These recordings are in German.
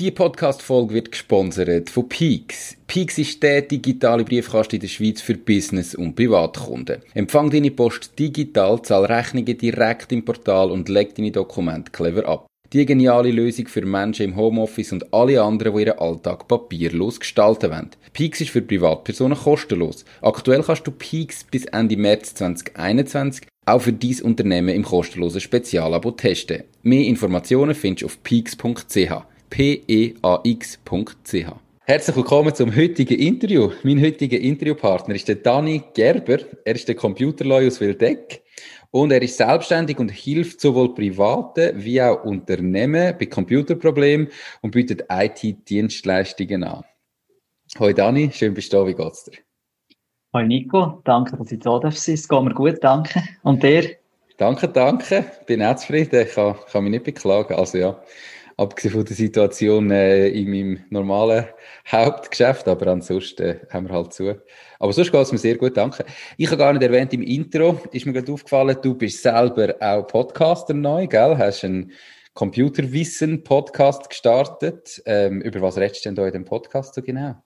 Die Podcast-Folge wird gesponsert von Peaks. Peaks ist der digitale Briefkasten in der Schweiz für Business- und Privatkunden. Empfang deine Post digital, zahl Rechnungen direkt im Portal und leg deine Dokumente clever ab. Die geniale Lösung für Menschen im Homeoffice und alle anderen, die ihren Alltag papierlos gestalten wollen. Peaks ist für Privatpersonen kostenlos. Aktuell kannst du Peaks bis Ende März 2021 auch für dein Unternehmen im kostenlosen Spezialabo testen. Mehr Informationen findest du auf peaks.ch peax.ch. Herzlich willkommen zum heutigen Interview. Mein heutiger Interviewpartner ist der Dani Gerber. Er ist der Computerlawyer aus Wildeck und er ist selbstständig und hilft sowohl Privaten wie auch Unternehmen bei Computerproblemen und bietet IT-Dienstleistungen an. Hoi Dani, schön bist du da. Wie geht's dir? Hoi Nico, danke, dass ich da sein darf. Es geht mir gut, danke. Und dir? Danke, danke. Bin auch zufrieden. Ich kann, kann mich nicht beklagen. Also ja, abgesehen von der Situation äh, in meinem normalen Hauptgeschäft, aber ansonsten äh, haben wir halt zu. Aber sonst geht es mir sehr gut, danke. Ich habe gar nicht erwähnt im Intro, ist mir gerade aufgefallen, du bist selber auch Podcaster neu, gell? Hast einen Computerwissen-Podcast gestartet. Ähm, über was redest du denn da in dem Podcast so genau?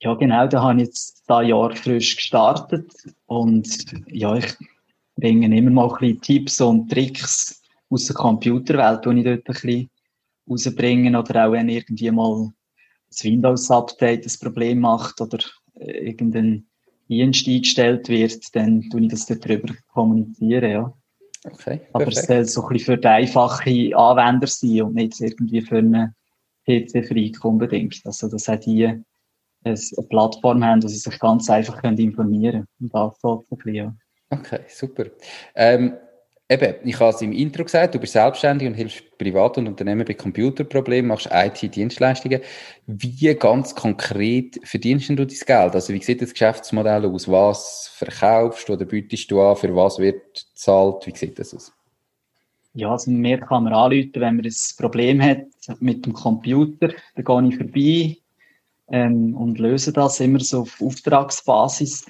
Ja, genau, da habe ich jetzt ein Jahr frisch gestartet und ja, ich bringe immer mal ein bisschen Tipps und Tricks aus der Computerwelt, die ich dort ein bisschen rausbringen oder auch wenn irgendwie mal das Windows-Update das Problem macht oder äh, irgendein Dienst eingestellt wird, dann tue ich das darüber kommunizieren, ja. Okay, Aber es soll so ein bisschen für die einfache Anwender sein und nicht irgendwie für einen PC-Freak unbedingt. Also, dass auch die eine Plattform haben, wo sie sich ganz einfach informieren können. Und das so ein bisschen, ja. Okay, super. Ähm, Eben, ich habe es im Intro gesagt, du bist selbstständig und hilfst Privat- und Unternehmen bei Computerproblemen, machst IT-Dienstleistungen. Wie ganz konkret verdienst du dein Geld? Also wie sieht das Geschäftsmodell aus? Was verkaufst du oder bietest du an? Für was wird gezahlt? Wie sieht das aus? Ja, also mir kann man anrufen, wenn man ein Problem hat mit dem Computer. Dann gehe ich vorbei ähm, und löse das immer so auf Auftragsbasis.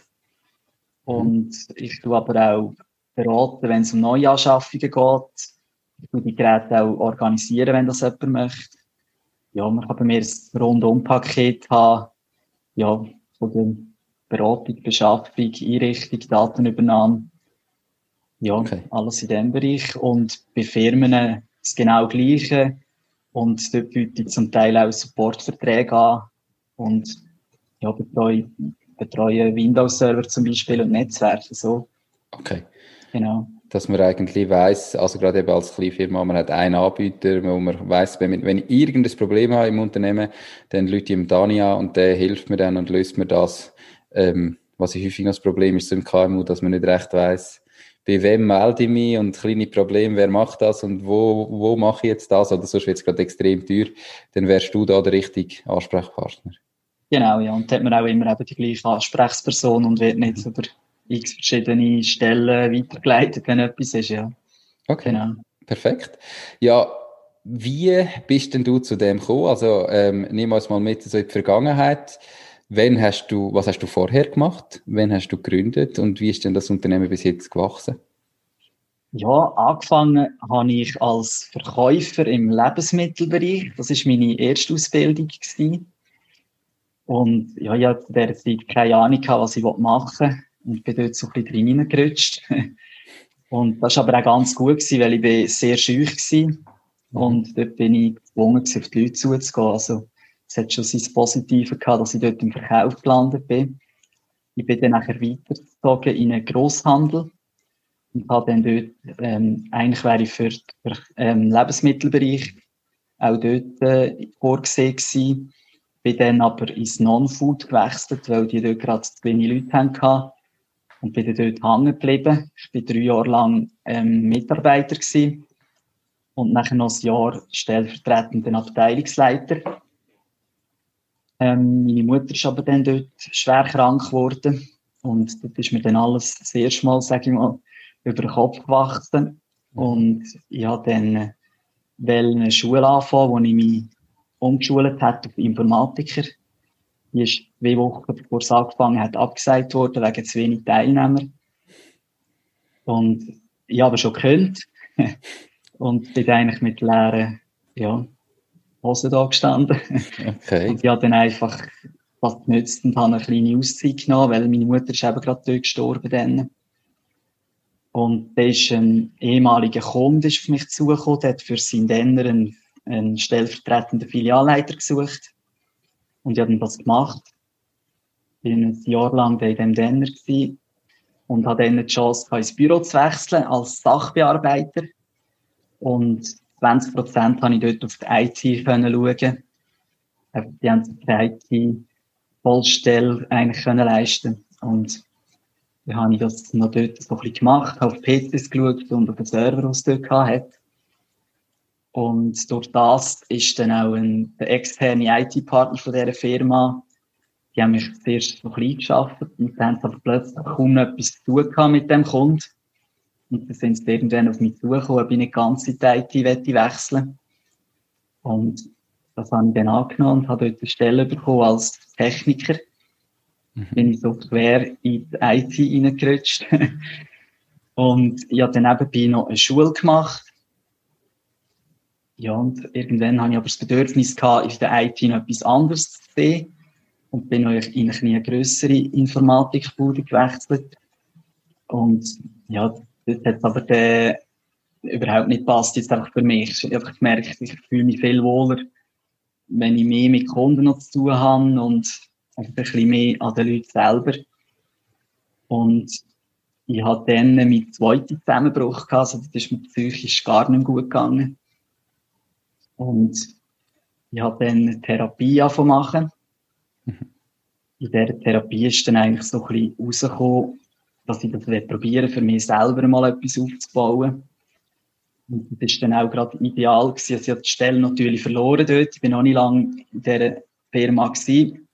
Und ich tue aber auch beraten, wenn es um Neuanschaffungen geht. Ich tue die Geräte auch organisieren, wenn das jemand möchte. Ja, man kann bei mir ein Rundum-Paket haben. Ja, von der Beratung, Beschaffung, Einrichtung, Datenübernahme. Ja, okay. alles in dem Bereich. Und bei Firmen das genau Gleiche. Und dort biete ich zum Teil auch Supportverträge an. Und ja, betreue, betreue Windows-Server zum Beispiel und Netzwerke. So. Okay. Genau. Dass man eigentlich weiß, also gerade eben als Kleinfirma, man hat einen Anbieter, wo man weiß, wenn, wenn ich irgendein Problem habe im Unternehmen, dann lüte ich ihm Dani an und der hilft mir dann und löst mir das. Ähm, was ich häufig noch das Problem ist so im KMU, dass man nicht recht weiß, bei wem melde ich mich und kleine Probleme, wer macht das und wo, wo mache ich jetzt das oder sonst wird es gerade extrem teuer, dann wärst du da der richtige Ansprechpartner. Genau, ja, und da hat man auch immer eben die gleiche Ansprechperson und wird nicht über x verschiedene Stellen weitergeleitet, wenn etwas ist, ja. Okay, genau. perfekt. Ja, wie bist denn du zu dem gekommen? Also ähm, nimm uns mal mit so in die Vergangenheit. Wann hast du, was hast du vorher gemacht? Wann hast du gegründet und wie ist denn das Unternehmen bis jetzt gewachsen? Ja, angefangen habe ich als Verkäufer im Lebensmittelbereich. Das ist meine erste Ausbildung gewesen. Und ja, ich hatte zu dieser Zeit keine Ahnung, was ich machen will. Und bin dort so ein bisschen reingerutscht. Und das war aber auch ganz gut, gewesen, weil ich bin sehr schüch war. Und dort bin ich gezwungen, auf die Leute zuzugehen. Also, es hat schon sein Positive gehabt, dass ich dort im Verkauf gelandet bin. Ich bin dann nachher weitergezogen in einen Grosshandel. Und habe dann dort, ähm, eigentlich wäre ich für den ähm, Lebensmittelbereich auch dort äh, vorgesehen gewesen. Bin dann aber ins Non-Food gewechselt, weil die dort gerade zu wenig Leute hatten und bin dann dort hängen geblieben. Ich war drei Jahre lang ähm, Mitarbeiter gewesen. und nachher noch ein Jahr stellvertretender Abteilungsleiter. Ähm, meine Mutter ist aber dann dort schwer krank geworden und dort ist mir dann alles das erste Mal, sage ich mal, über den Kopf gewachsen und ich habe dann eine Schule anfangen, wo ich mich umgeschult habe auf Informatiker. Die ist zwei Wochen bevor es angefangen hat, abgesagt worden, wegen zu wenig Teilnehmer. Und ich habe schon gekannt. und bin eigentlich mit leeren, ja, Hosen da gestanden. Okay. Und ich habe dann einfach was genützt und habe eine kleine Auszeit genommen, weil meine Mutter ist eben gerade dort gestorben dann. Und da ist ein ehemaliger Kunde auf mich zugekommen, der hat für seinen Denner einen, einen stellvertretenden Filialleiter gesucht. Und ich habe das gemacht. War ein Jahr lang bei dem Denner und hatte dann die Chance, ins Büro zu wechseln als Sachbearbeiter. Und 20 Prozent habe ich dort auf die IT können schauen. Äh, die haben die IT-Vollstelle eigentlich können leisten. Und dann habe ich das noch dort so ein bisschen gemacht, habe auf PCs geschaut und auf den Server, den es dort hat. Und durch das ist dann auch ein, der externe IT-Partner von dieser Firma, die haben mich zuerst so klein geschafft und dann haben sie aber plötzlich kaum etwas zu tun gehabt mit dem Kunden. Und dann sind sie irgendwann auf mich zugekommen, ob ich nicht ganz in die IT wechseln Und das habe ich dann angenommen und habe dort eine Stelle bekommen als Techniker. Mhm. Bin ich so quer in die IT reingerutscht. und ich habe dann nebenbei noch eine Schule gemacht. Ja, und irgendwann habe ich aber das Bedürfnis gehabt, in der IT noch etwas anderes zu sehen. Und bin noch in eine grössere Informatikbude gewechselt. Und ja, das hat aber dann überhaupt nicht passt jetzt einfach für mich. Ich habe gemerkt, ich fühle mich viel wohler, wenn ich mehr mit Kunden noch zu tun habe und ein bisschen mehr an den Leuten selber. Und ich hatte dann meinen zweiten Zusammenbruch gehabt, also das ist mir psychisch gar nicht gut gegangen. Und ich habe dann eine Therapie angefangen. Mhm. In dieser Therapie ist dann eigentlich so ein bisschen rausgekommen, dass ich das probieren für mich selber mal etwas aufzubauen. Und das ist dann auch gerade ideal gewesen. Also ich habe die Stelle natürlich verloren dort. Ich bin noch nicht lange in dieser Firma gewesen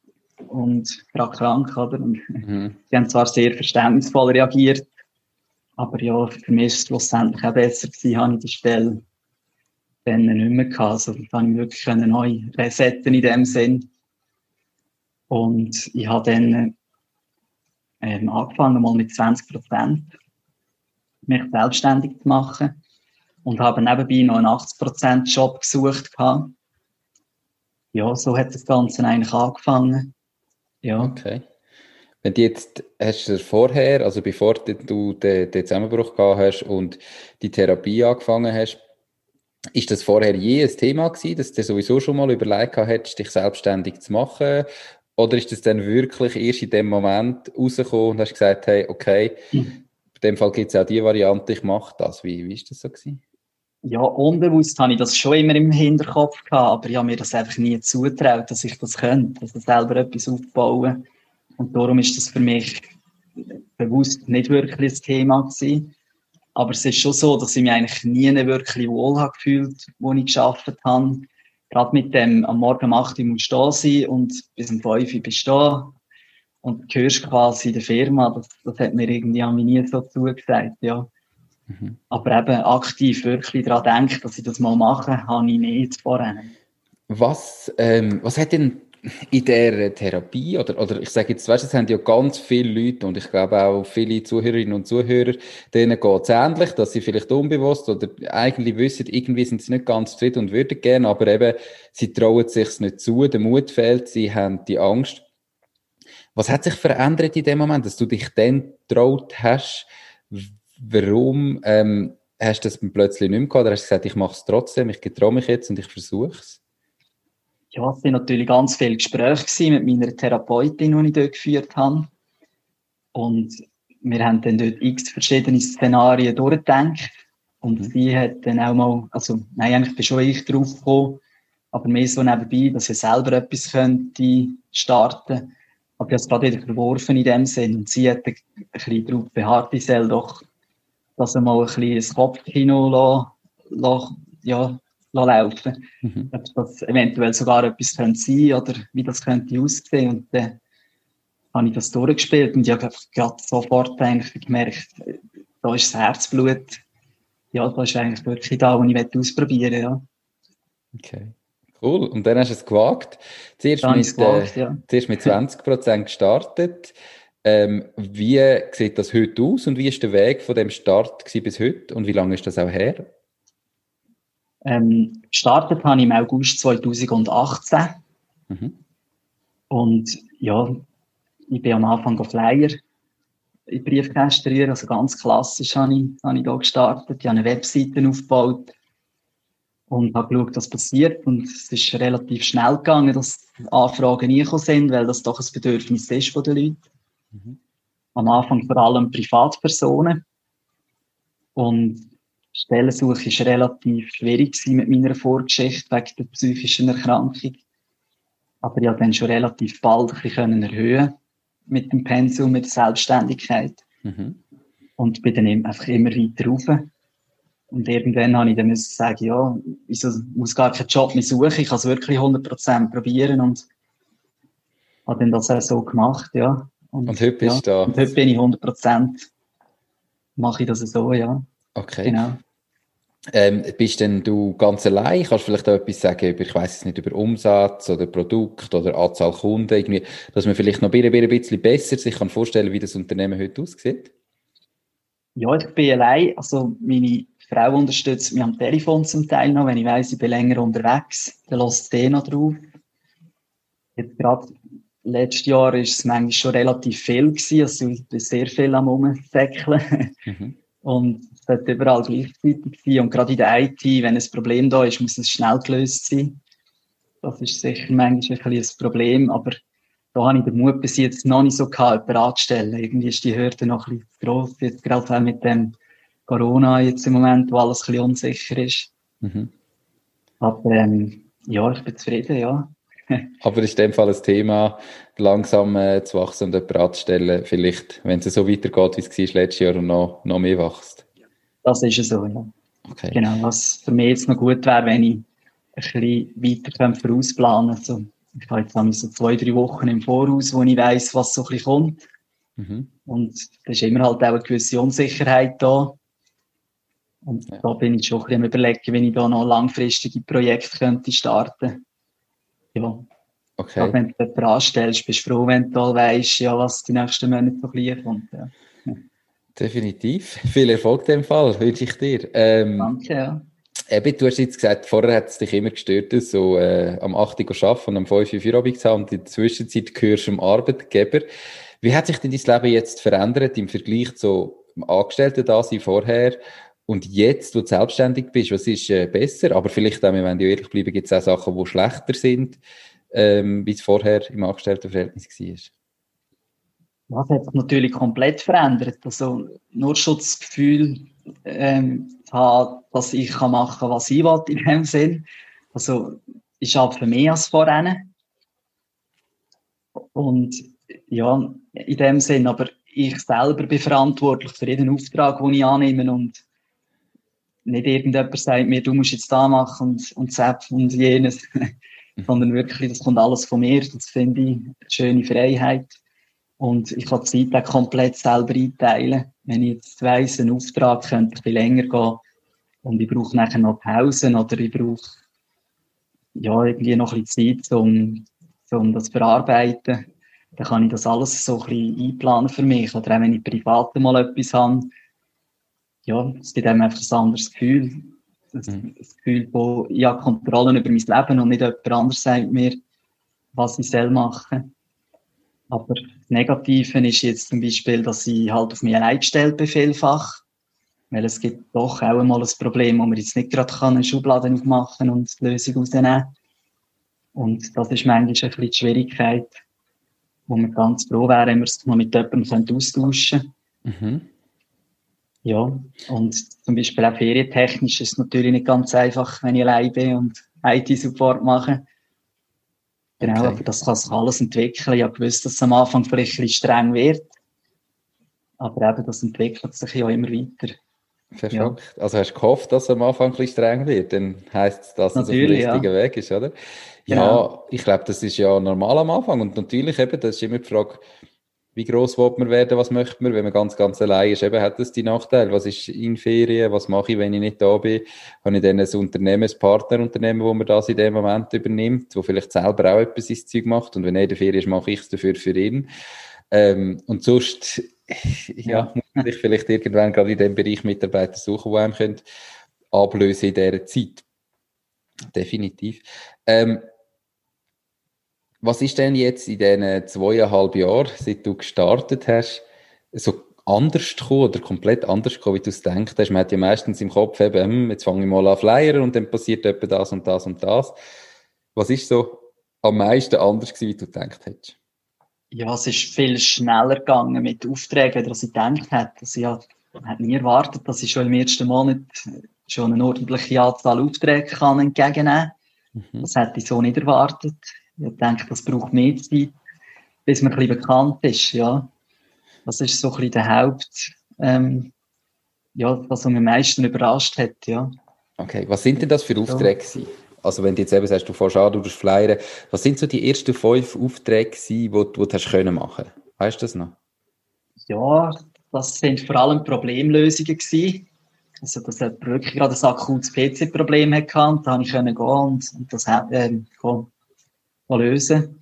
und gerade krank, oder? Und mhm. Die haben zwar sehr verständnisvoll reagiert, aber ja, für mich ist es schlussendlich auch besser gewesen, habe ich die Stelle dann nicht mehr gehabt. Also, da habe ich wirklich neu resetten in dem Sinn. Und ich habe dann ähm, angefangen, mal mit 20 Prozent mich selbstständig zu machen und habe nebenbei noch einen 80 Prozent Job gesucht gehabt. Ja, so hat das Ganze eigentlich angefangen. Ja. Okay. Wenn du jetzt, hast du vorher, also bevor du den Zusammenbruch gehabt hast und die Therapie angefangen hast, ist das vorher je ein Thema gewesen, dass du sowieso schon mal überlegt hast, dich selbstständig zu machen? Oder ist das dann wirklich erst in dem Moment rausgekommen und hast gesagt, hey, okay, mhm. in dem Fall gibt es auch die Variante, ich mache das. Wie, wie ist das so gewesen? Ja, unbewusst habe ich das schon immer im Hinterkopf gehabt, aber ich habe mir das einfach nie zutraut, dass ich das könnte, dass ich selber etwas aufbauen. Und darum ist das für mich bewusst nicht wirklich ein Thema gewesen. Aber es ist schon so, dass ich mich eigentlich nie wirklich wohl habe gefühlt, wo ich geschafft habe gerade mit dem, am Morgen um 8 Uhr musst du da sein und bis um 5 Uhr bist du da und hörst quasi in der Firma, das, das hat mir irgendwie an mich nie so zugesagt, ja. Mhm. Aber eben aktiv wirklich daran denken, dass ich das mal mache, habe ich nicht vorher. Was, ähm, was hat denn in der Therapie, oder, oder ich sage jetzt, weißt du, es haben ja ganz viele Leute und ich glaube auch viele Zuhörerinnen und Zuhörer, denen geht es ähnlich, dass sie vielleicht unbewusst oder eigentlich wissen, irgendwie sind sie nicht ganz zufrieden und würden gerne, aber eben, sie trauen sich nicht zu, der Mut fehlt, sie haben die Angst. Was hat sich verändert in dem Moment, dass du dich dann traut hast? Warum ähm, hast du das plötzlich nicht mehr gehabt? Oder hast du gesagt, ich mache es trotzdem, ich getraue mich jetzt und ich versuche es? Ja, es waren natürlich ganz viele Gespräche mit meiner Therapeutin, die ich dort geführt habe. Und wir haben dann dort x verschiedene Szenarien durchgedacht. Und mhm. sie hat dann auch mal, also, nein, eigentlich bin schon ich drauf gekommen, aber mehr so nebenbei, dass ich selber etwas könnte starten. Aber ich habe es gerade wieder verworfen in dem Sinn. Und sie hat ein bisschen darauf beharrt, ich soll doch, dass er mal ein bisschen ein Kopfkino ja, laufen mhm. Ob das eventuell sogar etwas könnte sein oder wie das könnte aussehen. Und dann habe ich das durchgespielt und ich habe gerade sofort eigentlich gemerkt, da ist das Herzblut, ja, da ist eigentlich wirklich da, was ich ausprobieren möchte, ja. Okay. Cool. Und dann hast du es gewagt. Zuerst, mit, gewagt, äh, ja. zuerst mit 20% gestartet. Ähm, wie sieht das heute aus und wie ist der Weg von dem Start bis heute und wie lange ist das auch her? Ähm, gestartet habe ich im August 2018. Mhm. Und ja, ich bin am Anfang Flyer in Briefkästen rühren, also ganz klassisch habe ich, habe ich da gestartet. Ich habe eine Webseite aufgebaut und habe geschaut, was passiert. Und es ist relativ schnell gegangen, dass Anfragen reingekommen sind, weil das doch ein Bedürfnis ist von den Leuten. Mhm. Am Anfang vor allem Privatpersonen. Und Stellensuche war relativ schwierig mit meiner Vorgeschichte wegen der psychischen Erkrankung. Aber ich konnte dann schon relativ bald ein bisschen erhöhen mit dem Pensum, mit der Selbstständigkeit. Mhm. Und bin dann einfach immer weiter rauf. Und irgendwann habe ich dann müssen sagen, ja, ich muss gar keinen Job mehr suchen, ich kann es wirklich 100% probieren und habe dann das auch so gemacht, ja. Und, und heute bist ja, du da? Und heute bin ich 100%, mache ich das so, ja. Okay. Genau. Ähm, bist denn du ganz allein? Kannst du vielleicht auch etwas sagen über, ich weiß es nicht, über Umsatz oder Produkt oder Anzahl Kunden, irgendwie, dass man vielleicht noch ein bisschen besser sich kann vorstellen, wie das Unternehmen heute aussieht? Ja, ich bin allein. Also meine Frau unterstützt mich am Telefon zum Teil noch, wenn ich weiss, ich bin länger unterwegs, dann lässt sie noch drauf. Jetzt gerade letztes Jahr war es manchmal schon relativ viel gewesen, also ich bin sehr viel am Umsäckeln. Mhm. Und sollte überall gleichzeitig sein. Und gerade in der IT, wenn ein Problem da ist, muss es schnell gelöst sein. Das ist sicher manchmal ein, ein Problem, aber da habe ich den Mut bis jetzt noch nicht so gehabt, jemanden anzustellen. Irgendwie ist die Hürde noch ein bisschen groß, jetzt gerade auch mit dem Corona jetzt im Moment, wo alles ein bisschen unsicher ist. Mhm. Aber ähm, ja, ich bin zufrieden, ja. Aber ist in dem Fall ein Thema, langsam äh, zu wachsen und jemanden anzustellen, vielleicht, wenn es so weitergeht, wie es letztes Jahr noch, noch mehr wächst? Das ist so, ja. Okay. Genau, was für mich jetzt noch gut wäre, wenn ich ein bisschen weiter vorausplanen könnte. Also, ich habe jetzt so zwei, drei Wochen im Voraus, wo ich weiss, was so ein bisschen kommt. Mhm. Und da ist immer halt auch eine gewisse Unsicherheit da. Und ja. da bin ich schon ein bisschen am überlegen, wenn ich da noch langfristige Projekte könnte starten ja. Okay. Auch wenn du jemanden anstellst, bist du froh, wenn du weißt, ja, was die nächsten Monate so gleich kommt. Ja. Definitiv. Viel Erfolg in dem Fall, wünsche ich dir. Ähm, Danke, ja. Eben, du hast jetzt gesagt, vorher hat es dich immer gestört, so äh, am 8 Uhr arbeiten und am 5 Uhr Feierabend zu haben und in der Zwischenzeit gehörst du dem Arbeitgeber. Wie hat sich denn dein Leben jetzt verändert im Vergleich zu Angestellten da vorher und jetzt, wo du selbstständig bist, was ist äh, besser? Aber vielleicht auch, wenn wir ehrlich bleiben, gibt es auch Sachen, die schlechter sind, ähm, wie es vorher im Angestelltenverhältnis war. Das hat sich natürlich komplett verändert. Also nur schon das Gefühl ähm, haben, dass ich kann machen kann, was ich will in dem Sinn. Also ich arbeite mehr als vorher. Und ja, in dem Sinn, aber ich selber bin verantwortlich für jeden Auftrag, den ich annehme und nicht irgendjemand sagt mir, du musst jetzt da machen und, und Zap und jenes, sondern wirklich, das kommt alles von mir. Das finde ich eine schöne Freiheit. Und ich kann die Zeit auch komplett selber einteilen. Wenn ich jetzt weiss, ein Auftrag könnte ein bisschen länger gehen und ich brauche nachher noch Pausen oder ich brauche ja, irgendwie noch ein bisschen Zeit, um, um das zu verarbeiten, dann kann ich das alles so ein bisschen einplanen für mich. Oder auch wenn ich privat mal etwas habe, ja, es gibt einem einfach ein anderes Gefühl. Das, mhm. das Gefühl, wo ich habe Kontrolle über mein Leben und nicht jemand anderes sagt mir, was ich soll machen. Aber das Negative ist jetzt zum Beispiel, dass ich halt auf mich allein gestellt bin, vielfach. Weil es gibt doch auch einmal ein Problem, wo man jetzt nicht gerade eine Schublade aufmachen und die Lösung rausnehmen Und das ist manchmal ein bisschen die Schwierigkeit, wo man ganz froh wäre, wenn wir es mal mit jemandem austauschen könnte. Mhm. Ja, und zum Beispiel auch ferientechnisch ist es natürlich nicht ganz einfach, wenn ich allein bin und IT-Support mache. Genau, okay. aber das kann sich alles entwickeln. Ich habe gewusst, dass es am Anfang vielleicht ein bisschen streng wird. Aber eben, das entwickelt sich ja immer weiter. Ja. Also hast du gehofft, dass es am Anfang ein bisschen streng wird, dann heisst es, dass natürlich, es auf dem richtigen ja. Weg ist, oder? Genau. Ja, ich glaube, das ist ja normal am Anfang und natürlich eben, das ist immer die Frage, wie groß will man werden, was möchte man, wenn man ganz, ganz allein ist, eben hat das die Nachteile, was ist in Ferien, was mache ich, wenn ich nicht da bin, habe ich dann ein Unternehmen, ein Partnerunternehmen, wo man das in dem Moment übernimmt, wo vielleicht selber auch etwas ins Zeug macht und wenn er in der Ferien ist, mache ich es dafür für ihn. Ähm, und sonst, ja, muss man sich vielleicht irgendwann gerade in dem Bereich Mitarbeiter suchen, die einem ablösen in dieser Zeit. Definitiv. Ähm, was ist denn jetzt in diesen zweieinhalb Jahren, seit du gestartet hast, so anders gekommen oder komplett anders gekommen, wie du es hast? Man hat ja meistens im Kopf eben, hm, jetzt fange ich mal an Flyer und dann passiert etwa das und das und das. Was ist so am meisten anders gewesen, wie du gedacht hättest? Ja, es ist viel schneller gegangen mit Aufträgen, als ich gedacht hätte. Also, ja, man hat nie erwartet, dass ich schon im ersten Monat schon eine ordentliche Anzahl Aufträge kann entgegennehmen kann. Mhm. Das hätte ich so nicht erwartet. Ich denke, das braucht mehr Zeit, bis man ein bisschen bekannt ist, ja. Das ist so ein bisschen der Haupt, ähm, ja, was mich am meisten überrascht hat, ja. Okay, was sind denn das für Aufträge ja. Also wenn du jetzt eben sagst, du fährst an, du flyern, was sind so die ersten fünf Aufträge die, die du hast können machen? Weißt du das noch? Ja, das sind vor allem Problemlösungen gewesen. Also, dass er wirklich gerade ein akutes PC-Problem hatte, da habe ich können gehen und, und das äh, lösen.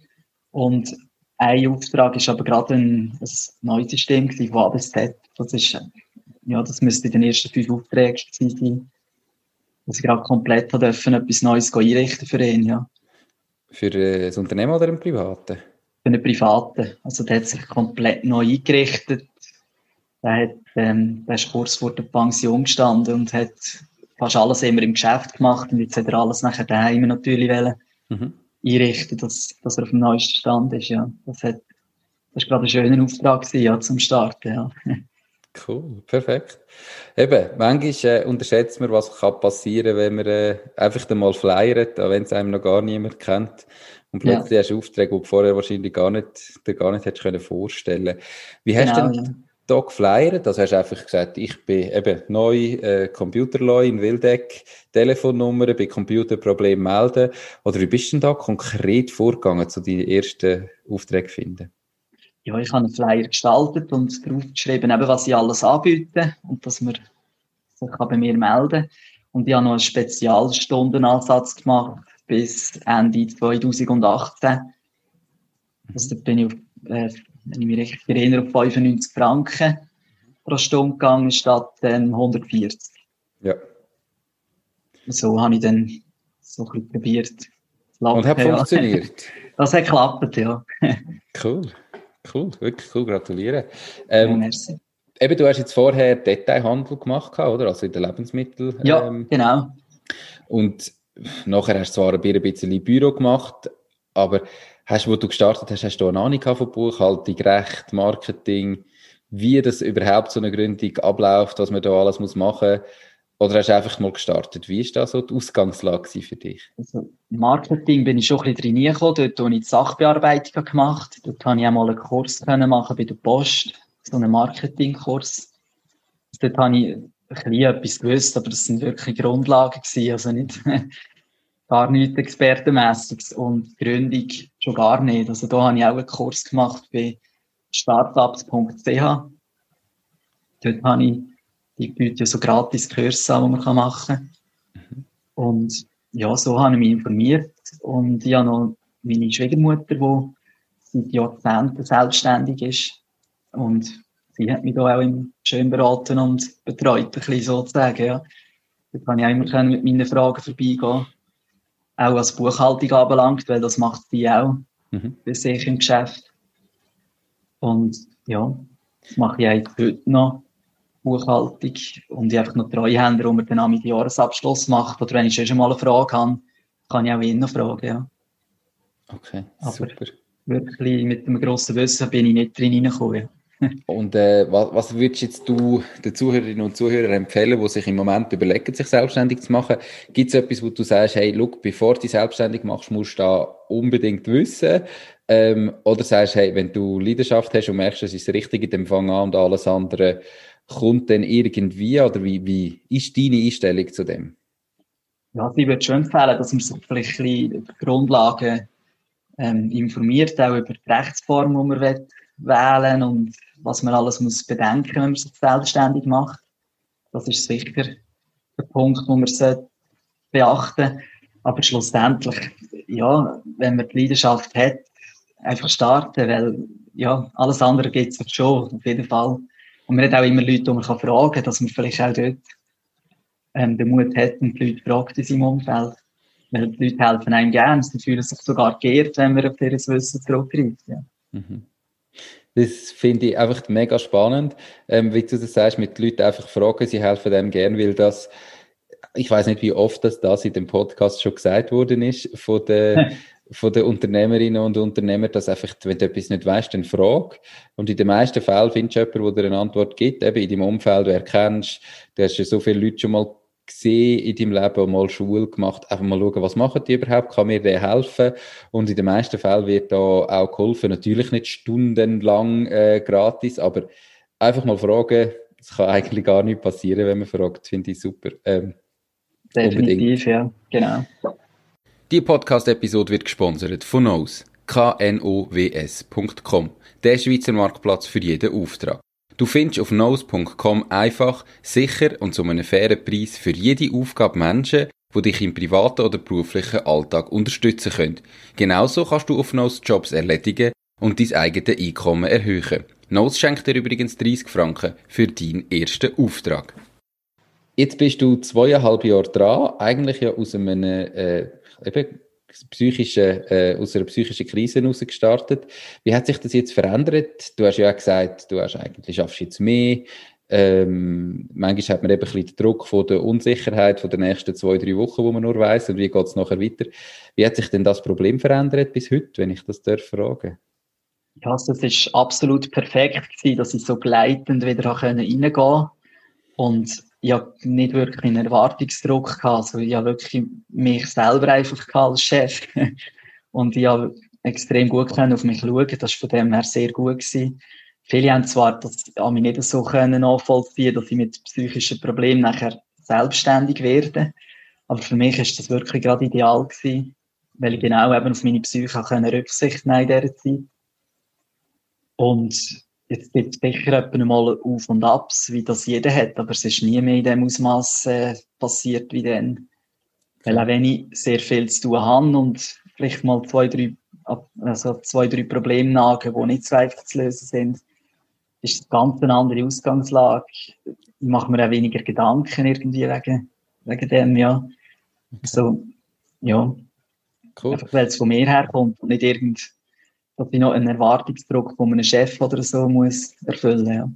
Und ein Auftrag ist aber gerade ein, ein neues System gewesen, von A bis Z. Das ist, ja, das müsste in den ersten fünf Aufträgen sein, dass ich gerade komplett dürfen, etwas Neues einrichten für ihn, ja. Für äh, das Unternehmen oder einen Privaten? Für einen Privaten. Also der hat sich komplett neu eingerichtet. Der, hat, ähm, der ist kurz vor der Pension gestanden und hat fast alles immer im Geschäft gemacht und jetzt hat er alles nachher daheim natürlich wollen. Mhm einrichten, dass, dass er auf dem neuesten Stand ist. Ja. Das, hat, das war gerade ein schöner Auftrag gewesen, ja, zum Starten. Ja. Cool, perfekt. Eben, manchmal äh, unterschätzt man, was kann passieren wenn man äh, einfach mal flyert, wenn es einem noch gar niemand kennt. Und plötzlich ja. hast du Aufträge, die du vorher wahrscheinlich gar nicht, dir gar nicht hättest können vorstellen Wie hast genau, du denn ja. Da geflyert? Also hast du einfach gesagt, ich bin eben neu, äh, Computerleu in Wildeck, Telefonnummer bei Computerproblemen melden? Oder wie bist du denn da konkret vorgegangen, zu die ersten Aufträge finden? Ja, ich habe einen Flyer gestaltet und draufgeschrieben, eben, was ich alles anbiete und dass man sich bei mir melden kann. Und ich habe noch einen Spezialstundenansatz gemacht bis Ende 2018. Also da bin ich, auf, äh, wenn ich mich richtig erinnere, auf 95 Franken pro Stunde gegangen, statt ähm, 140. Ja so habe ich dann so ein bisschen probiert. Und hat ja. funktioniert? Das hat geklappt, ja. cool, cool, wirklich cool, gratuliere. Ähm, ja, eben, du hast jetzt vorher Detailhandel gemacht, oder? Also in den Lebensmitteln. Ja, ähm, genau. Und nachher hast du zwar ein bisschen Büro gemacht, aber hast, wo du gestartet hast, hast du eine Ahnung von Buchhaltung, Recht, Marketing, wie das überhaupt so eine Gründung abläuft, was man da alles muss machen muss? Oder hast du einfach mal gestartet? Wie war da so die Ausgangslage für dich? Also, Marketing bin ich schon ein bisschen reingekommen. Dort habe ich die Sachbearbeitung gemacht. Dort habe ich auch mal einen Kurs machen bei der Post. So einen Marketingkurs. Dort habe ich ein bisschen etwas gewusst, aber das sind wirklich Grundlagen. Also nicht, gar nichts expertenmässiges. Und Gründung schon gar nicht. Also da habe ich auch einen Kurs gemacht bei startups.ch. Dort habe ich die bieten ja so gratis Kurse an, die man machen kann. Mhm. Und ja, so habe ich mich informiert. Und ich habe noch meine Schwiegermutter, die seit Jahrzehnten selbstständig ist. Und sie hat mich da auch schön beraten und betreut, ein bisschen sozusagen, ja. Da kann ich auch immer mit meinen Fragen vorbeigehen. Auch was Buchhaltung anbelangt, weil das macht sie auch mhm. bei sich im Geschäft. Und ja, das mache ich eigentlich heute noch. Buchhaltung und ich einfach noch Treuhänder, wo man dann auch mit Jahresabschluss macht. Oder wenn ich schon mal eine Frage habe, kann ich auch ihn noch fragen, ja. Okay, Aber super. Wirklich mit einem grossen Wissen bin ich nicht drin reingekommen. Und äh, was, was würdest jetzt du den Zuhörerinnen und Zuhörern empfehlen, die sich im Moment überlegen, sich selbstständig zu machen? Gibt es etwas, wo du sagst, hey, look, bevor du dich selbstständig machst, musst du da unbedingt wissen? Ähm, oder sagst, hey, wenn du Leidenschaft hast und merkst, es ist das Richtige, dann fang an und alles andere kommt denn irgendwie, oder wie, wie ist deine Einstellung zu dem? Ja, ich würde schon empfehlen, dass man sich vielleicht ein bisschen über Grundlagen ähm, informiert, auch über die Rechtsform, die man wählen und was man alles muss bedenken, wenn man sich selbstständig macht. Das ist sicher der Punkt, den man beachten Aber schlussendlich, ja, wenn man die Leidenschaft hat, einfach starten, weil ja, alles andere geht es schon, auf jeden Fall. Und man hat auch immer Leute, die man kann fragen kann, dass man vielleicht auch dort ähm, den Mut hat und die Leute fragt in seinem Umfeld. Weil die Leute helfen einem gerne, sie fühlen sich sogar geehrt, wenn man auf ihr Wissen zurückgreift. Ja. Mhm. Das finde ich einfach mega spannend, ähm, wie du das sagst, mit den Leuten einfach fragen, sie helfen einem gern, weil das, ich weiß nicht, wie oft das, das in dem Podcast schon gesagt worden ist von den, von den Unternehmerinnen und Unternehmern, dass einfach, wenn du etwas nicht weißt, dann frag. Und in den meisten Fällen findest du jemanden, der dir eine Antwort gibt, eben in deinem Umfeld, du erkennst, du hast ja so viele Leute schon mal gesehen in deinem Leben, mal Schule gemacht, einfach mal schauen, was machen die überhaupt, kann mir der helfen? Und in den meisten Fällen wird da auch geholfen, natürlich nicht stundenlang äh, gratis, aber einfach mal fragen, es kann eigentlich gar nicht passieren, wenn man fragt, finde ich super. Ähm, Definitiv, unbedingt. ja, genau. Die Podcast-Episode wird gesponsert von Knows, knows.com, der Schweizer Marktplatz für jeden Auftrag. Du findest auf nose.com einfach, sicher und zu einem fairen Preis für jede Aufgabe Menschen, die dich im privaten oder beruflichen Alltag unterstützen können. Genauso kannst du auf Nose Jobs erledigen und dein eigenes Einkommen erhöhen. Nose schenkt dir übrigens 30 Franken für deinen ersten Auftrag. Jetzt bist du zweieinhalb Jahre dran, eigentlich ja aus einem äh, eben psychische, äh, aus einer psychischen Krise heraus gestartet. Wie hat sich das jetzt verändert? Du hast ja auch gesagt, du hast eigentlich schaffst jetzt mehr. Ähm, manchmal hat man eben ein bisschen den Druck von der Unsicherheit von den nächsten zwei, drei Wochen, wo man nur weiß und wie geht es nachher weiter. Wie hat sich denn das Problem verändert bis heute, wenn ich das darf fragen? Ja, also es ist absolut perfekt gewesen, dass ich so gleitend wieder reingehen konnte. Und ich habe nicht wirklich einen Erwartungsdruck gehabt. Also ich habe wirklich mich selber einfach als Chef. Und ich habe extrem gut können auf mich schauen. Das war von dem her sehr gut gewesen. Viele haben zwar das an mich nicht so können nachvollziehen, dass ich mit psychischen Problemen nachher selbstständig werde. Aber für mich ist das wirklich gerade ideal gewesen, weil ich genau eben auf meine Psyche Rücksicht nehmen in dieser Zeit. Und Jetzt gibt es sicher mal Auf und Abs, wie das jeder hat, aber es ist nie mehr in dem Ausmaß äh, passiert wie dann. Weil auch wenn ich sehr viel zu tun habe und vielleicht mal zwei, drei, also zwei, drei Probleme nagen, die nicht so einfach zu lösen sind, ist es ganz eine andere Ausgangslage. Ich mache mir auch weniger Gedanken irgendwie wegen, wegen dem, ja. So, ja. Cool. Einfach weil es von mir herkommt und nicht irgend dass ich noch einen Erwartungsdruck von einem Chef oder so muss erfüllen ja.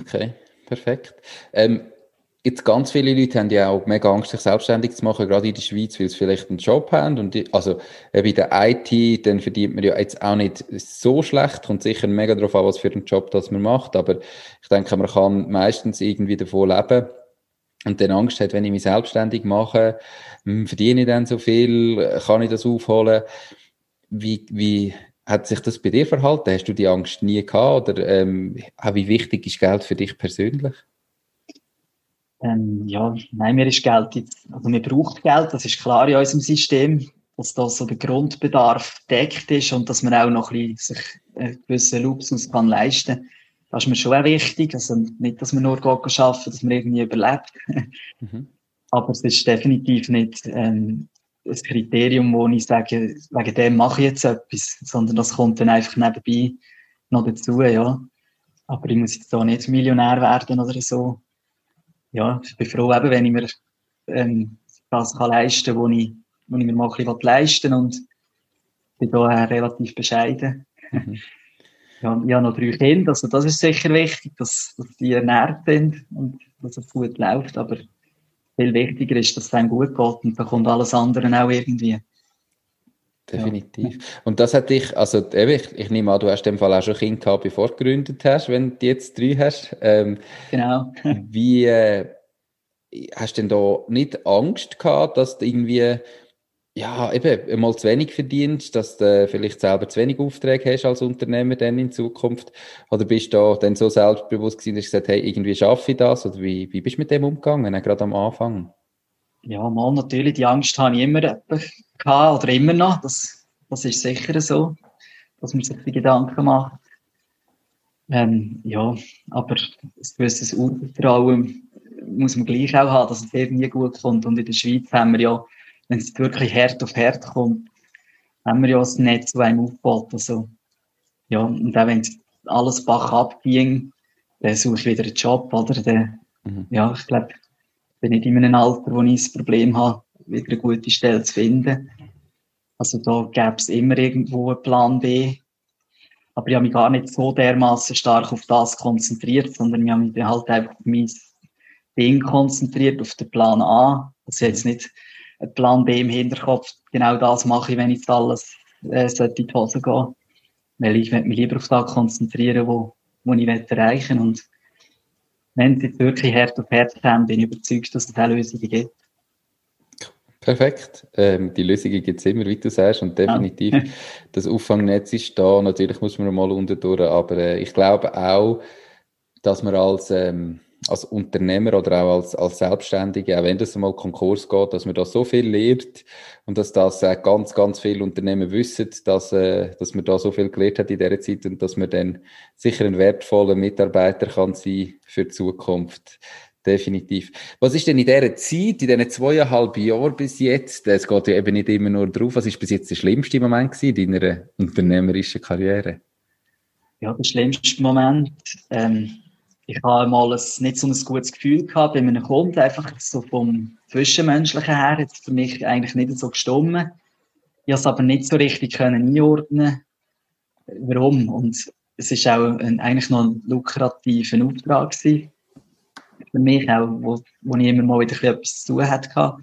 Okay, perfekt. Ähm, jetzt ganz viele Leute haben ja auch mega Angst, sich selbstständig zu machen, gerade in der Schweiz, weil sie vielleicht einen Job haben. Und die, also äh, bei der IT, dann verdient man ja jetzt auch nicht so schlecht, kommt sicher mega darauf an, was für einen Job das man macht. Aber ich denke, man kann meistens irgendwie davon leben. Und dann Angst hat, wenn ich mich selbstständig mache, hm, verdiene ich dann so viel, kann ich das aufholen? Wie, wie hat sich das bei dir verhalten? Hast du die Angst nie gehabt? Oder ähm, wie wichtig ist Geld für dich persönlich? Ähm, ja, nein, mir ist Geld jetzt, also mir braucht Geld, das ist klar in unserem System, dass da so der Grundbedarf deckt ist und dass man auch noch ein bisschen sich einen gewissen Luxus kann leisten kann. Das ist mir schon auch wichtig. Also nicht, dass man nur arbeiten, dass man irgendwie überlebt. mhm. Aber es ist definitiv nicht ähm, ein Kriterium, wo ich sage, wegen dem mache ich jetzt etwas, sondern das kommt dann einfach nebenbei noch dazu, ja. Aber ich muss jetzt da nicht Millionär werden oder so. Ja, ich bin froh, eben, wenn ich mir ähm, das kann leisten kann, was ich, was ich mir mal ein bisschen leisten will und bin da relativ bescheiden. Mhm. Ja, ich habe noch drei Kinder, also das ist sicher wichtig, dass, dass die ernährt sind und dass es gut läuft, aber viel wichtiger ist, dass es einem gut geht und dann kommt alles andere auch irgendwie. Definitiv. Ja. Und das hat dich, also eben, ich, ich nehme an, du hast in dem Fall auch schon Kind gehabt, bevor du gegründet hast, wenn du jetzt drei hast. Ähm, genau. wie äh, hast du denn da nicht Angst gehabt, dass du irgendwie ja, eben, mal zu wenig verdienst, dass du vielleicht selber zu wenig Aufträge hast als Unternehmer dann in Zukunft? Oder bist du dann so selbstbewusst gewesen, dass du gesagt hast, hey, irgendwie schaffe ich das? Oder wie, wie bist du mit dem umgegangen, gerade am Anfang? Ja, mal natürlich, die Angst habe ich immer gehabt, oder immer noch. Das, das ist sicher so, dass man sich die Gedanken macht. Ähm, ja, aber ein gewisses Urvertrauen muss man gleich auch haben, dass es irgendwie gut kommt. Und in der Schweiz haben wir ja wenn es wirklich hart auf hart kommt, haben wir ja das Netz, das einem aufbaut. Also, ja, und auch wenn alles Bach abging, dann suche ich wieder einen Job, oder? Dann, mhm. Ja, ich glaube, ich bin nicht in einem Alter, wo ich das Problem habe, wieder eine gute Stelle zu finden. Also da gäbe es immer irgendwo einen Plan B. Aber ich habe mich gar nicht so dermaßen stark auf das konzentriert, sondern ich habe mich halt einfach auf mein Ding konzentriert, auf den Plan A. Also jetzt nicht ein Plan B im Hinterkopf, genau das mache ich, wenn jetzt alles äh, sollte in die Hose gehen. Weil ich mich lieber auf das konzentrieren, wo, wo ich erreichen will. Und wenn jetzt wirklich hart auf hart kommt, bin ich überzeugt, dass es auch Lösungen gibt. Perfekt. Ähm, die Lösungen gibt es immer, wie du sagst, und definitiv ja. das Auffangnetz ist da. Natürlich muss man mal unten durch, aber äh, ich glaube auch, dass man als ähm, als Unternehmer oder auch als, als Selbstständige, auch wenn das mal Konkurs geht, dass man da so viel lernt und dass das äh, ganz, ganz viele Unternehmen wissen, dass, äh, dass man da so viel gelernt hat in dieser Zeit und dass man dann sicher ein wertvoller Mitarbeiter kann sein für die Zukunft. Definitiv. Was ist denn in dieser Zeit, in diesen zweieinhalb Jahren bis jetzt, es geht ja eben nicht immer nur drauf, was ist bis jetzt der schlimmste Moment gewesen in deiner unternehmerischen Karriere? Ja, der schlimmste Moment, ähm, ich habe mal ein, nicht so ein gutes Gefühl gehabt bei einem Kunden, einfach so vom Zwischenmenschlichen her, jetzt für mich eigentlich nicht so gestimmt. Ich habe es aber nicht so richtig können einordnen warum. Und es ist auch ein, eigentlich noch ein lukrativer Auftrag gewesen. Für mich auch, wo, wo ich immer mal wieder etwas zu tun hatte.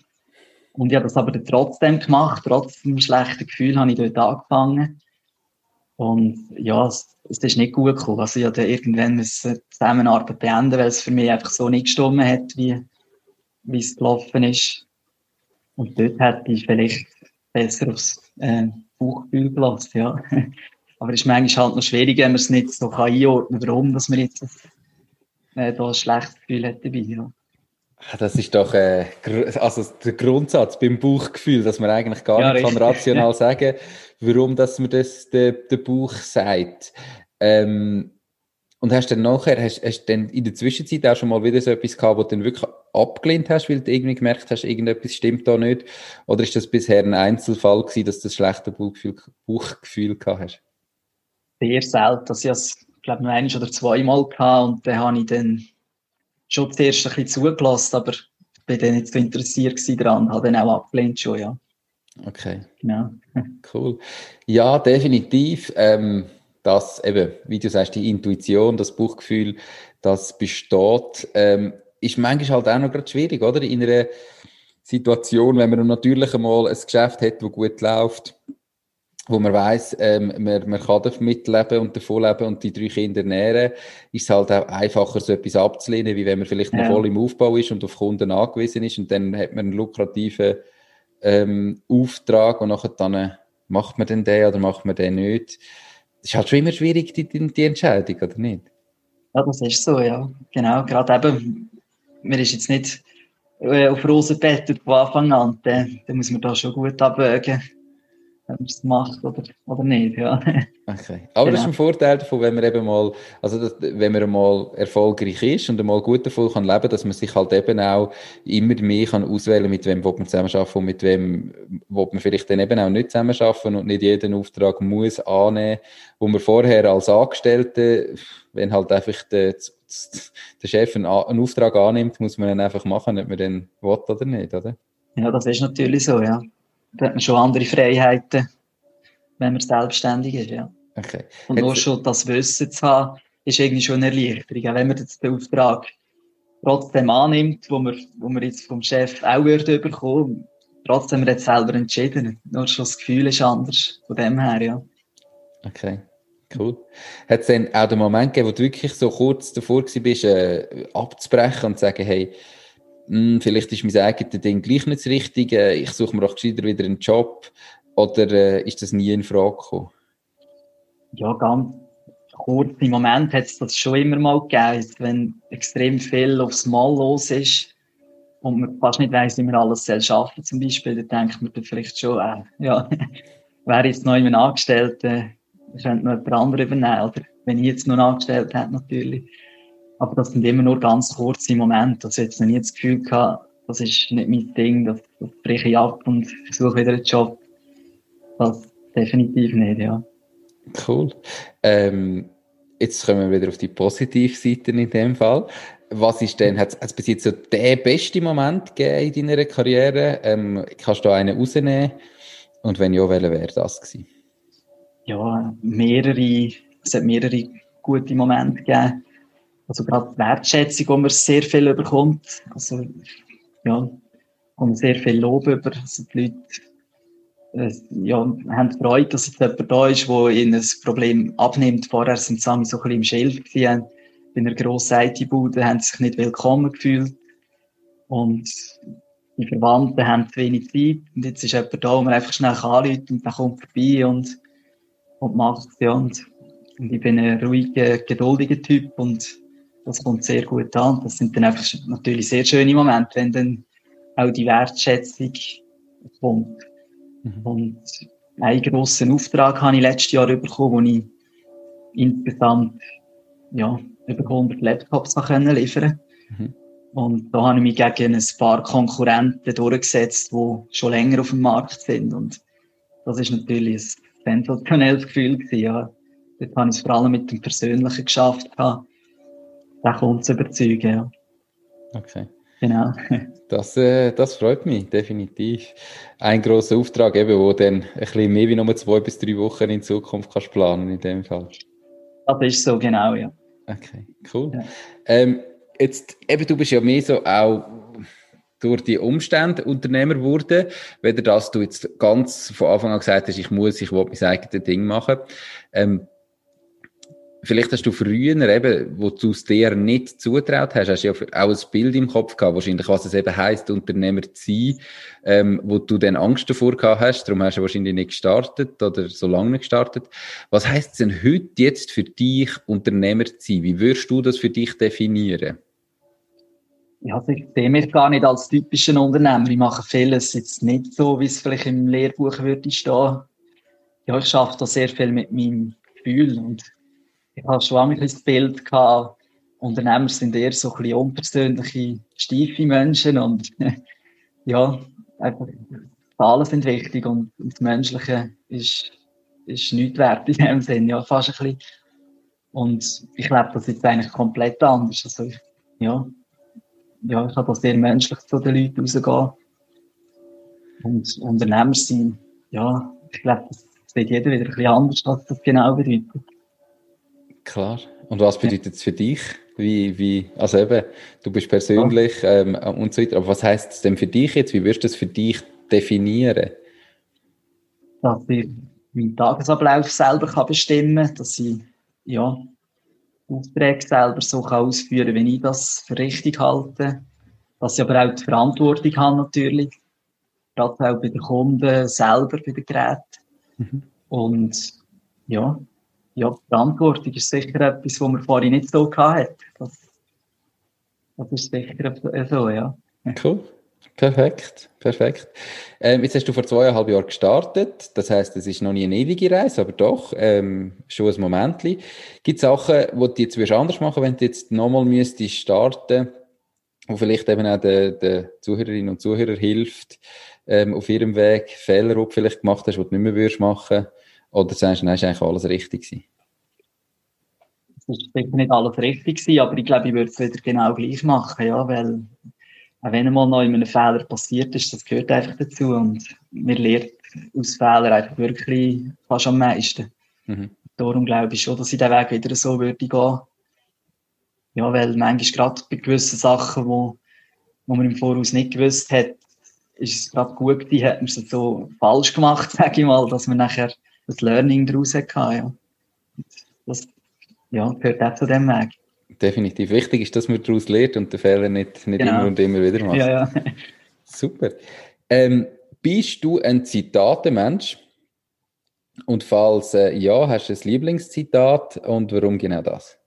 Und ich habe das aber trotzdem gemacht, trotz dem schlechten Gefühl habe ich dort angefangen. Und ja, es, es ist nicht gut gekommen. Also ich hatte irgendwann müssen Zusammenarbeit beenden, weil es für mich einfach so nicht gestimmt hat, wie, wie es gelaufen ist. Und dort hätte ich vielleicht besser aufs äh, Bauchgefühl gelassen, ja. Aber es ist manchmal halt noch schwierig, wenn man es nicht so einordnen kann, warum dass man jetzt äh, da ein schlechtes Gefühl hat dabei. Ja. Das ist doch äh, also der Grundsatz beim Bauchgefühl, dass man eigentlich gar ja, nicht kann rational sagen warum dass man das der, der Bauch sagt. Ähm, und hast dann nachher, hast, hast dann in der Zwischenzeit auch schon mal wieder so etwas gehabt, wo du dann wirklich abgelehnt hast, weil du irgendwie gemerkt hast, irgendetwas stimmt da nicht? Oder ist das bisher ein Einzelfall gewesen, dass du das schlechte Bauchgefühl, Bauchgefühl gehabt hast? Sehr selten. Also ich habe es, glaube ich, noch oder zweimal gehabt und dann habe ich dann schon zuerst ein bisschen zugelassen, aber bin dann nicht so interessiert daran, habe dann auch abgelehnt schon, ja. Okay. Genau. Cool. Ja, definitiv. Ähm, das eben, wie du sagst, die Intuition, das Buchgefühl, das besteht, ähm, ist manchmal halt auch noch gerade schwierig, oder? In einer Situation, wenn man natürlich einmal ein Geschäft hat, das gut läuft, wo man weiß, ähm, man, man kann damit leben und davon leben und die drei Kinder nähren, ist es halt auch einfacher, so etwas abzulehnen, wie wenn man vielleicht noch ja. voll im Aufbau ist und auf Kunden angewiesen ist und dann hat man einen lukrativen ähm, Auftrag und nachher dann äh, macht man den den oder macht man den nicht. Das ist halt schon immer schwierig, die, die Entscheidung, oder nicht? Ja, das ist so, ja. Genau, gerade eben, man ist jetzt nicht äh, auf Rosenbett von Anfang an, dann muss man da schon gut abwägen ob man es macht oder, oder nicht. Ja. Okay. Aber genau. das ist ein Vorteil davon, wenn man eben mal, also das, wenn man mal erfolgreich ist und einmal gut davon kann leben, dass man sich halt eben auch immer mehr kann auswählen, mit wem man zusammenarbeiten und mit wem will man vielleicht dann eben auch nicht zusammenarbeiten und nicht jeden Auftrag muss annehmen, wo man vorher als Angestellte, wenn halt einfach der, der Chef einen, einen Auftrag annimmt, muss man dann einfach machen, ob man den will oder nicht, oder? Ja, das ist natürlich so, ja da hat man schon andere Freiheiten, wenn man selbstständig ist, ja. Okay. Und nur schon das Wissen zu haben, ist irgendwie schon eine Erleichterung. Auch wenn man jetzt den Auftrag trotzdem annimmt, wo man, wo man jetzt vom Chef auch würde bekommen, trotzdem hat selber entschieden. Nur schon das Gefühl ist anders, von dem her, ja. Okay. Cool. Hat es dann auch den Moment gegeben, wo du wirklich so kurz davor warst, äh, abzubrechen und zu sagen, hey, hm, vielleicht ist mein eigenes Ding gleich nicht das Richtige, ich suche mir auch gescheiter wieder einen Job, oder äh, ist das nie in Frage gekommen? Ja, ganz kurz. Im Moment hat es das schon immer mal gegeben, wenn extrem viel aufs Mal los ist und man fast nicht weiss, wie man alles selbst schaffen zum Beispiel, dann denkt man dann vielleicht schon, äh, ja, wäre jetzt noch jemand angestellt, äh, könnte noch jemand anderes übernehmen, oder wenn ich jetzt noch einen Angestellten hätte, natürlich. Aber das sind immer nur ganz kurze Momente. Also jetzt noch nie das Gefühl gehabt, das ist nicht mein Ding, das, das breche ich ab und versuche wieder einen Job. Das definitiv nicht, ja. Cool. Ähm, jetzt kommen wir wieder auf die Positivseite in dem Fall. Was ist denn, hat es bis jetzt so der beste Moment gegeben in deiner Karriere? Ähm, kannst du einen rausnehmen? Und wenn ja, welcher wäre das gewesen? Ja, mehrere, es hat mehrere gute Momente gegeben. Also gerade Wertschätzung, wo man sehr viel bekommt. Also, ja, und sehr viel Lob über. Also die Leute äh, ja, haben Freude, dass jetzt jemand da ist, der ihnen ein Problem abnimmt. Vorher sind sie so ein bisschen im Schilf gewesen. In einer grossen IT-Bude haben sie sich nicht willkommen gefühlt. Und die Verwandten haben zu wenig Zeit. Und jetzt ist jemand da, wo man einfach schnell anrufen und dann kommt vorbei und, und macht es. Ja. Und, und ich bin ein ruhiger, geduldiger Typ und das kommt sehr gut an. Das sind dann einfach natürlich sehr schöne Momente, wenn dann auch die Wertschätzung kommt. Mhm. Und einen grossen Auftrag habe ich letztes Jahr bekommen, wo ich insgesamt ja, über 100 Laptops können liefern mhm. Und da habe ich mich gegen ein paar Konkurrenten durchgesetzt, die schon länger auf dem Markt sind. Und das ist natürlich ein sensationelles Gefühl gewesen, ja. Dort habe ich es vor allem mit dem Persönlichen geschafft, den Kunden zu überzeugen, ja. Okay. Genau. Das, äh, das freut mich, definitiv. Ein grosser Auftrag, eben, wo dann ein bisschen mehr wie nur zwei bis drei Wochen in Zukunft kannst planen, in dem Fall. Das ist so, genau, ja. Okay, cool. Ja. Ähm, jetzt, eben, du bist ja mehr so auch durch die Umstände Unternehmer geworden, weder dass du jetzt ganz von Anfang an gesagt hast, ich muss, ich will mein eigenes Ding machen. Ähm, Vielleicht hast du früher eben, wo du es dir nicht zutraut hast, hast du ja auch ein Bild im Kopf gehabt, wahrscheinlich, was es eben heisst, Unternehmer zu sein, ähm, wo du dann Angst davor gehabt hast, darum hast du wahrscheinlich nicht gestartet oder so lange nicht gestartet. Was heisst es denn heute jetzt für dich, Unternehmer zu sein? Wie würdest du das für dich definieren? Ja, also ich sehe mich gar nicht als typischen Unternehmer. Ich mache vieles jetzt nicht so, wie es vielleicht im Lehrbuch würde stehen. Ja, ich schaffe da sehr viel mit meinem Gefühl und ich habe schon ein das Bild gehabt, Unternehmer sind eher so ein bisschen unpersönliche, steife Menschen und ja, einfach Zahlen sind wichtig und das Menschliche ist, ist nichts wert in dem Sinn, ja, fast ein bisschen. Und ich lebe das jetzt eigentlich komplett anders. Also ich, ja, ja, ich habe da sehr menschlich zu den Leuten rausgehen. Und Unternehmer sind, ja, ich glaube, das sieht jeder wieder ein bisschen anders, was das genau bedeutet. Klar. Und was bedeutet es für dich? Wie, wie, also eben, du bist persönlich ähm, und so weiter. Aber was heißt es denn für dich jetzt? Wie wirst du es für dich definieren? Dass ich meinen Tagesablauf selber kann bestimmen kann, dass ich ja, Aufträge selber so kann ausführen kann, wie ich das für richtig halte. Dass ich aber auch die Verantwortung habe natürlich. Gerade auch bei den Kunden selber, bei den Geräten. Mhm. Und ja, ja, Verantwortung ist sicher etwas, was man vorhin nicht so hatte. Das, das ist sicher so, ja. Cool. Perfekt, perfekt. Ähm, jetzt hast du vor zweieinhalb Jahren gestartet. Das heißt, es ist noch nie eine ewige Reise, aber doch ähm, schon ein Moment. Gibt es Sachen, die du jetzt anders machen wenn du jetzt nochmal müsstest starten, wo vielleicht eben auch den, den Zuhörerinnen und Zuhörern hilft, ähm, auf ihrem Weg Fehler, die du vielleicht gemacht hast, die du nicht mehr würdest machen oder sagst du, nein, ist eigentlich alles richtig gewesen? Es ist sicher nicht alles richtig gewesen, aber ich glaube, ich würde es wieder genau gleich machen, ja, weil auch wenn einmal noch in einem Fehler passiert ist, das gehört einfach dazu und man lernt aus Fehlern einfach wirklich fast am meisten. Mhm. Darum glaube ich schon, dass ich den Weg wieder so würde gehen. Ja, weil manchmal gerade bei gewissen Sachen, wo, wo man im Voraus nicht gewusst hat, ist es gerade gut gewesen, hat man es so falsch gemacht, sage ich mal, dass man nachher das Learning daraus hatte. Ja. Das ja, gehört auch zu dem Weg. definitiv. Wichtig ist, dass man daraus lernt und den Fehler nicht, nicht genau. immer und immer wieder macht. Ja, ja. Super. Ähm, bist du ein Zitatemensch? Und falls äh, ja, hast du ein Lieblingszitat und warum genau das?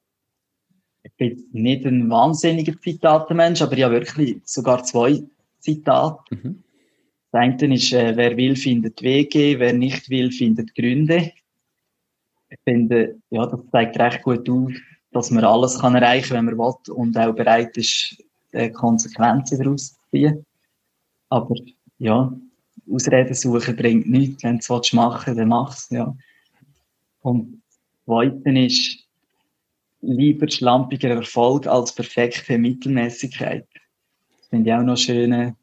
Ich bin nicht ein wahnsinniger Zitatemensch, aber ja wirklich sogar zwei Zitate. Mhm. Das eine ist, äh, wer will, findet Wege, wer nicht will, findet Gründe. Ich finde, ja, das zeigt recht gut auf, dass man alles kann erreichen kann, wenn man will und auch bereit ist, äh, Konsequenzen daraus zu ziehen. Aber ja, Ausreden suchen bringt nichts. Wenn du es machen dann mach es, ja. Und zweitens ist, lieber schlampiger Erfolg als perfekte Mittelmäßigkeit. Das finde ich auch noch einen schönen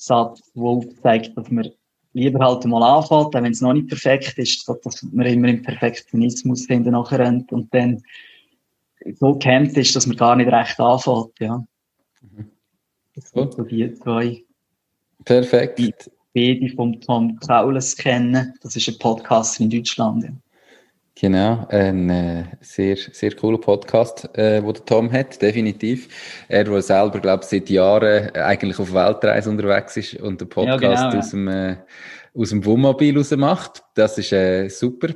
Satz, der aufzeigt, dass man lieber halt mal anfängt, wenn es noch nicht perfekt ist, dass man immer im Perfektionismus hinten nachher rennt und dann so kämpft ist, dass man gar nicht recht anfängt, ja. Mhm. Das sind so die zwei. Perfekt. Die beide vom Tom Kaules kennen. Das ist ein Podcast in Deutschland. Ja. Genau, ein äh, sehr, sehr cooler Podcast, äh, wo der Tom hat, definitiv. Er, der selber, glaube ich, seit Jahren äh, eigentlich auf Weltreise unterwegs ist und den Podcast ja, genau, aus, dem, äh, aus dem Wohnmobil raus macht. Das ist äh, super.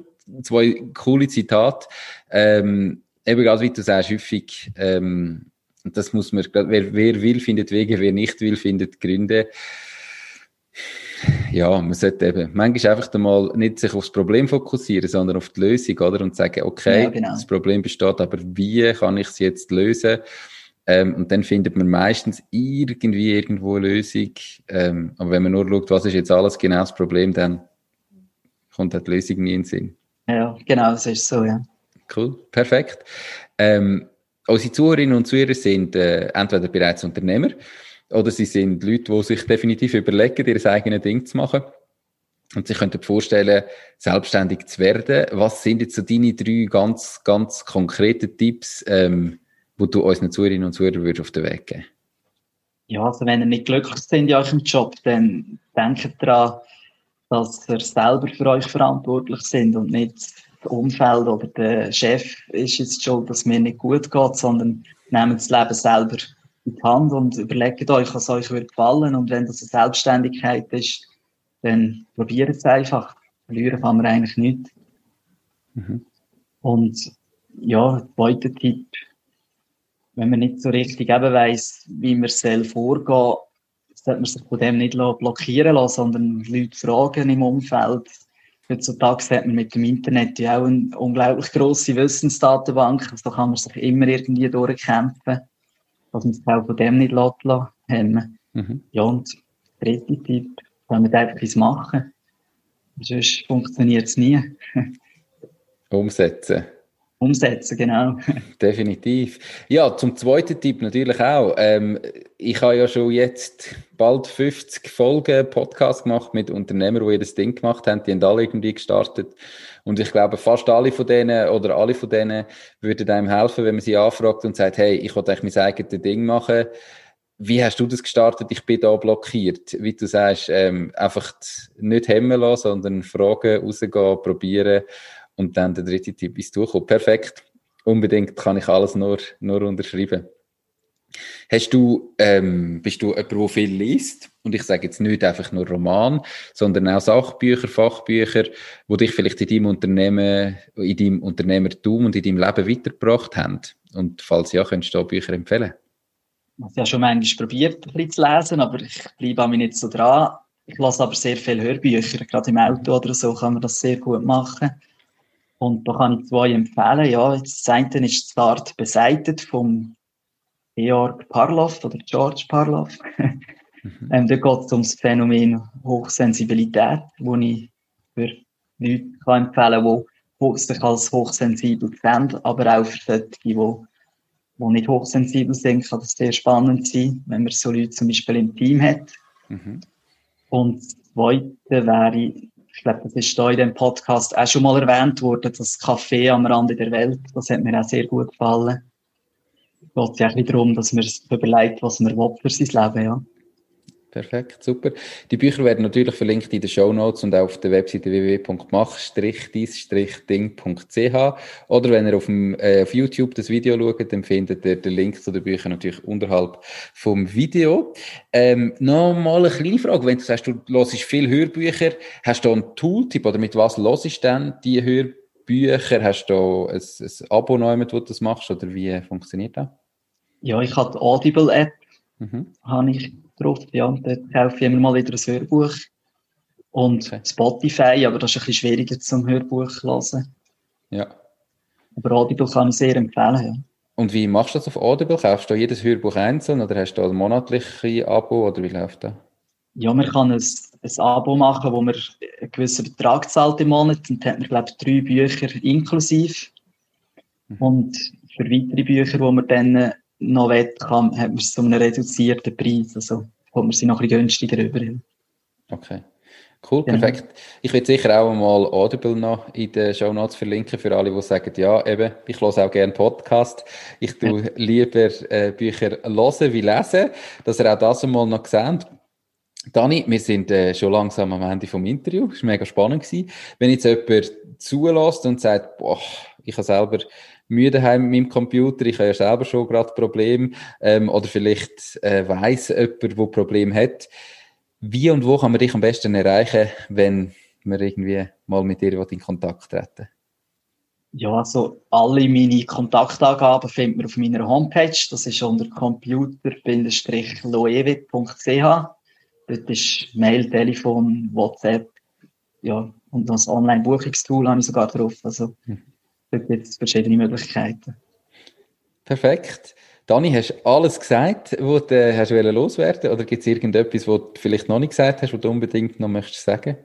Zwei coole Zitate. Ähm, eben gerade wie du sagst, häufig, ähm, das muss man, wer, wer will, findet Wege, wer nicht will, findet Gründe ja, man sollte eben manchmal einfach einmal nicht sich aufs Problem fokussieren, sondern auf die Lösung, oder? Und sagen, okay, ja, genau. das Problem besteht, aber wie kann ich es jetzt lösen? Ähm, und dann findet man meistens irgendwie irgendwo eine Lösung. Ähm, aber wenn man nur schaut, was ist jetzt alles genau das Problem, dann kommt halt die Lösung nie in den Sinn. Ja, genau, das ist so, ja. Cool, perfekt. Ähm, unsere Zuhörerinnen und Zuhörer sind äh, entweder bereits Unternehmer, oder sie sind Leute, die sich definitiv überlegen, ihr eigenes Ding zu machen. Und sie könnten vorstellen, selbstständig zu werden. Was sind jetzt so deine drei ganz, ganz konkreten Tipps, ähm, wo du unseren Zuhörerinnen und Zuhörern würdest auf den Weg geben? Ja, also wenn ihr nicht glücklich seid in eurem Job, dann denkt daran, dass ihr selber für euch verantwortlich sind und nicht das Umfeld oder der Chef ist jetzt schon, dass mir nicht gut geht, sondern nehmt das Leben selber in die Hand und überlegt euch, was euch wird gefallen. Und wenn das eine Selbstständigkeit ist, dann probiert es einfach. Verlieren kann man eigentlich nicht. Mhm. Und ja, zweiter Tipp, wenn man nicht so richtig eben weiss, wie man selbst vorgehen, sollte man sich von dem nicht blockieren lassen, sondern Leute fragen im Umfeld. Heutzutage hat man mit dem Internet ja auch eine unglaublich grosse Wissensdatenbank, also da kann man sich immer irgendwie durchkämpfen dass man sich auch von dem nicht hemmen mhm. Ja, und der dritte Tipp, kann man einfach etwas machen. Sonst funktioniert es nie. Umsetzen. Umsetzen, genau. Definitiv. Ja, zum zweiten Tipp natürlich auch. Ähm, ich habe ja schon jetzt bald 50 Folgen Podcast gemacht mit Unternehmern, die das Ding gemacht haben. Die haben alle irgendwie gestartet. Und ich glaube, fast alle von denen oder alle von denen würden einem helfen, wenn man sie anfragt und sagt, hey, ich will eigentlich mein eigenes Ding machen. Wie hast du das gestartet? Ich bin da blockiert. Wie du sagst, ähm, einfach nicht hemmen lassen, sondern fragen, rausgehen, probieren und dann der dritte Tipp ist durchkommen. Perfekt. Unbedingt kann ich alles nur, nur unterschreiben. Hast du, ähm, bist du jemand, der viel liest? Und ich sage jetzt nicht einfach nur Roman, sondern auch Sachbücher, Fachbücher, die dich vielleicht in deinem Unternehmen, in deinem Unternehmertum und in deinem Leben weitergebracht haben. Und falls ja, könntest du da Bücher empfehlen? Ich habe ja schon manchmal probiert, ein bisschen zu lesen, aber ich bleibe an mich nicht so dran. Ich lasse aber sehr viele Hörbücher, gerade im Auto oder so kann man das sehr gut machen. Und da kann ich zwei empfehlen. Ja, das eine ist Start beseitigt vom Georg Parloff oder George Parloff. mhm. ähm, da geht es um das Phänomen Hochsensibilität, wo ich für Leute kann empfehlen kann, die sich als hochsensibel sehen, aber auch für solche, die, die nicht hochsensibel sind, kann das sehr spannend sein, wenn man so Leute zum Beispiel im Team hat. Mhm. Und das Zweite wäre ich glaube, das ist da in dem Podcast auch schon mal erwähnt worden, das Café am Rande der Welt. Das hat mir auch sehr gut gefallen. Es geht ja auch darum, dass man sich überlegt, was man will für sein Leben, ja. Perfekt, super. Die Bücher werden natürlich verlinkt in den Show Notes und auf der Webseite www.mach-ding.ch oder wenn ihr auf, dem, äh, auf YouTube das Video schaut, dann findet ihr den Link zu den Büchern natürlich unterhalb vom Video. Ähm, Nochmal eine kleine Frage, wenn du sagst, du hörst viel Hörbücher, hast du einen Tooltip oder mit was hörst du denn die Hörbücher? Hast du ein, ein Abo neu, wo du das machst oder wie funktioniert das? Ja, ich habe die Audible-App, mhm. habe ich drauf. Ja, dort kaufe ich immer mal wieder ein Hörbuch. Und okay. Spotify, aber das ist ein bisschen schwieriger zum Hörbuch zu hören. Ja. Aber Audible kann ich sehr empfehlen, ja. Und wie machst du das auf Audible? Kaufst du jedes Hörbuch einzeln oder hast du ein monatliches Abo oder wie läuft das? Ja, man kann ein, ein Abo machen, wo man einen gewissen Betrag zahlt im Monat und hat man, glaube ich, drei Bücher inklusiv. Mhm. Und für weitere Bücher, die man dann noch will, kann, hat man es zu einem reduzierten Preis. Also kommt man sie noch ein bisschen günstiger rüber. Okay. Cool, genau. perfekt. Ja. Ich würde sicher auch mal Audible noch in den Show Notes verlinken für alle, die sagen, ja, eben, ich höre auch gerne Podcast. Ich tue ja. lieber äh, Bücher hören wie lesen, dass ihr auch das einmal noch seht. Dani, wir sind äh, schon langsam am Ende vom Interview. Das war mega spannend. Gewesen. Wenn jetzt jemand zulässt und sagt, boah, ich habe selber müde heim mit meinem Computer, ich habe ja selber schon gerade Probleme, ähm, oder vielleicht äh, weiss jemand, der Problem hat. Wie und wo kann man dich am besten erreichen, wenn man irgendwie mal mit dir in Kontakt treten Ja, also alle meine Kontaktangaben findet man auf meiner Homepage. Das ist unter computer-loewe.ch. Dort ist Mail, Telefon, WhatsApp, ja, und das Online-Buchungstool habe ich sogar drauf. Also, hm. Dort gibt es verschiedene Möglichkeiten. Perfekt. Dani, hast du alles gesagt, was du hast loswerden Oder gibt es irgendetwas, was du vielleicht noch nicht gesagt hast, was du unbedingt noch möchtest sagen?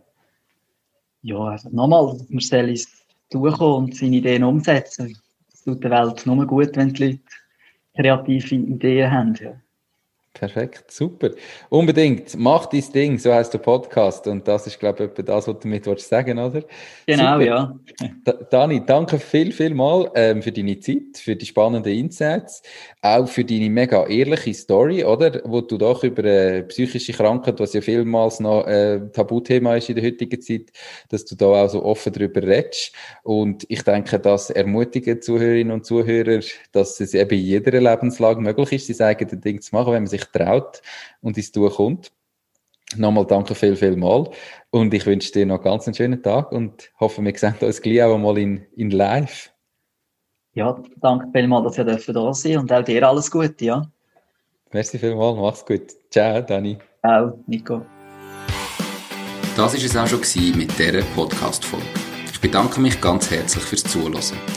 Ja, also nochmal, man soll es durchkommen und seine Ideen umsetzen. Es tut der Welt nur gut, wenn die Leute kreative Ideen haben. Ja. Perfekt, super. Unbedingt, mach dein Ding, so heißt der Podcast. Und das ist, glaube ich, was du damit sagen oder? Genau, super. ja. Da, Dani, danke viel, viel mal ähm, für deine Zeit, für die spannenden Insights, auch für deine mega ehrliche Story, oder? Wo du doch über äh, psychische Krankheit, was ja vielmals noch äh, Tabuthema ist in der heutigen Zeit, dass du da auch so offen darüber redest. Und ich denke, das ermutigt Zuhörerinnen und Zuhörer, dass es eben in jeder Lebenslage möglich ist, sein eigenes Ding zu machen, wenn man sich traut und ins Tun kommt. Nochmal danke viel, viel mal. Und ich wünsche dir noch ganz einen schönen Tag und hoffe, wir sehen uns gleich auch mal in, in live. Ja, danke vielmals, dass ihr da sein und auch dir alles Gute, ja. Merci vielmals, mach's gut. Ciao, Dani. Ciao, Nico. Das war es auch schon mit dieser Podcast-Folge. Ich bedanke mich ganz herzlich fürs Zuhören.